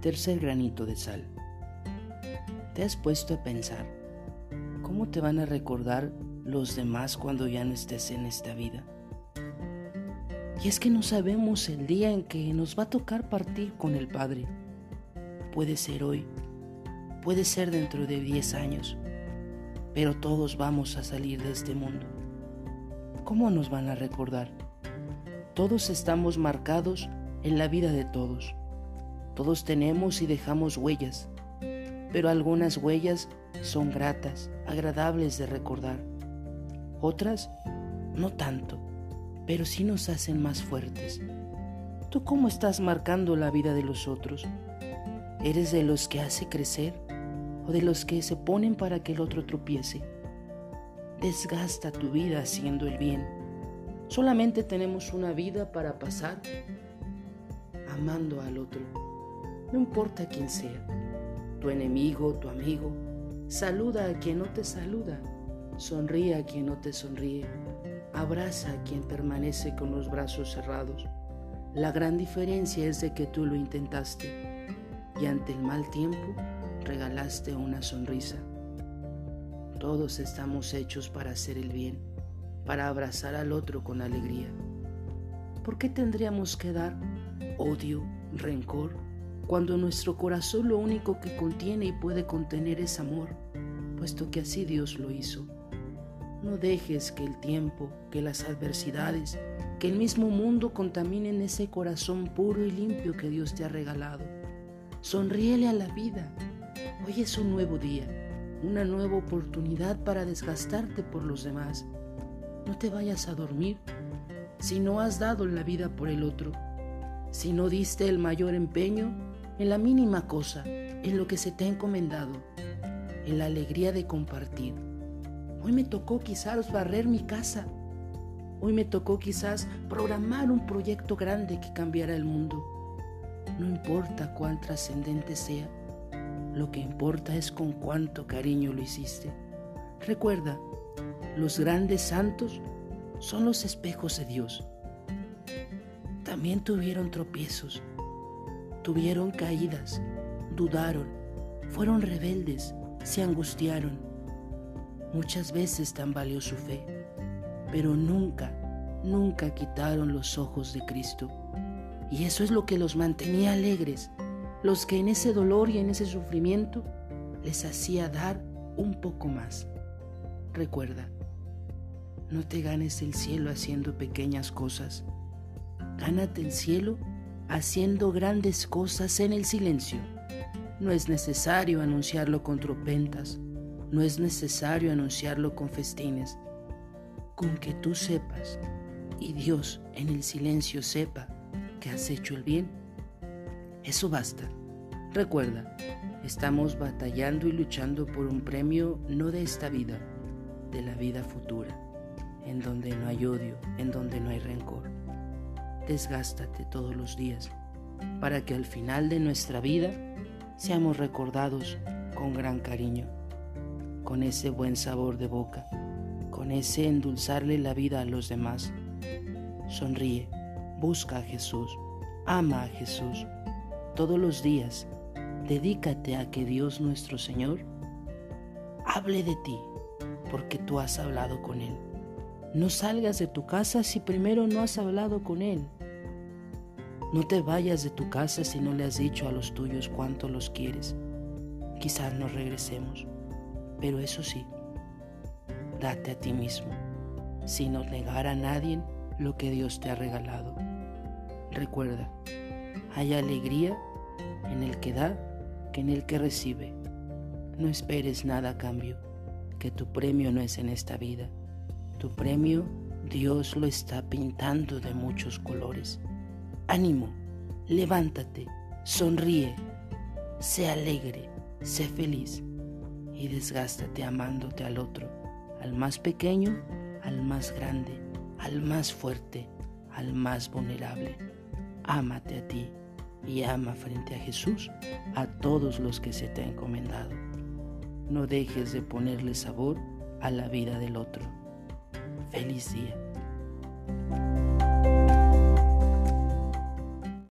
Tercer granito de sal. ¿Te has puesto a pensar cómo te van a recordar los demás cuando ya no estés en esta vida? Y es que no sabemos el día en que nos va a tocar partir con el Padre. Puede ser hoy, puede ser dentro de 10 años, pero todos vamos a salir de este mundo. ¿Cómo nos van a recordar? Todos estamos marcados en la vida de todos. Todos tenemos y dejamos huellas, pero algunas huellas son gratas, agradables de recordar. Otras no tanto, pero sí nos hacen más fuertes. ¿Tú cómo estás marcando la vida de los otros? ¿Eres de los que hace crecer o de los que se ponen para que el otro tropiece? Desgasta tu vida haciendo el bien. Solamente tenemos una vida para pasar amando al otro no importa quién sea, tu enemigo, tu amigo, saluda a quien no te saluda, sonríe a quien no te sonríe, abraza a quien permanece con los brazos cerrados. La gran diferencia es de que tú lo intentaste y ante el mal tiempo regalaste una sonrisa. Todos estamos hechos para hacer el bien, para abrazar al otro con alegría. ¿Por qué tendríamos que dar odio, rencor? Cuando nuestro corazón lo único que contiene y puede contener es amor, puesto que así Dios lo hizo. No dejes que el tiempo, que las adversidades, que el mismo mundo contaminen ese corazón puro y limpio que Dios te ha regalado. Sonríele a la vida. Hoy es un nuevo día, una nueva oportunidad para desgastarte por los demás. No te vayas a dormir si no has dado la vida por el otro, si no diste el mayor empeño en la mínima cosa, en lo que se te ha encomendado, en la alegría de compartir. Hoy me tocó quizás barrer mi casa. Hoy me tocó quizás programar un proyecto grande que cambiara el mundo. No importa cuán trascendente sea, lo que importa es con cuánto cariño lo hiciste. Recuerda, los grandes santos son los espejos de Dios. También tuvieron tropiezos, tuvieron caídas, dudaron, fueron rebeldes, se angustiaron. Muchas veces tambaleó su fe, pero nunca, nunca quitaron los ojos de Cristo. Y eso es lo que los mantenía alegres, los que en ese dolor y en ese sufrimiento les hacía dar un poco más. Recuerda, no te ganes el cielo haciendo pequeñas cosas. Gánate el cielo haciendo grandes cosas en el silencio. No es necesario anunciarlo con tropentas, no es necesario anunciarlo con festines. Con que tú sepas y Dios en el silencio sepa que has hecho el bien, eso basta. Recuerda, estamos batallando y luchando por un premio no de esta vida, de la vida futura, en donde no hay odio, en donde no hay rencor desgástate todos los días para que al final de nuestra vida seamos recordados con gran cariño, con ese buen sabor de boca, con ese endulzarle la vida a los demás. Sonríe, busca a Jesús, ama a Jesús. Todos los días, dedícate a que Dios nuestro Señor hable de ti, porque tú has hablado con Él. No salgas de tu casa si primero no has hablado con Él. No te vayas de tu casa si no le has dicho a los tuyos cuánto los quieres. Quizás nos regresemos, pero eso sí, date a ti mismo, sin negar a nadie lo que Dios te ha regalado. Recuerda, hay alegría en el que da que en el que recibe. No esperes nada a cambio, que tu premio no es en esta vida. Tu premio Dios lo está pintando de muchos colores. Ánimo, levántate, sonríe, sé alegre, sé feliz y desgástate amándote al otro, al más pequeño, al más grande, al más fuerte, al más vulnerable. Ámate a ti y ama frente a Jesús a todos los que se te han encomendado. No dejes de ponerle sabor a la vida del otro. Feliz día.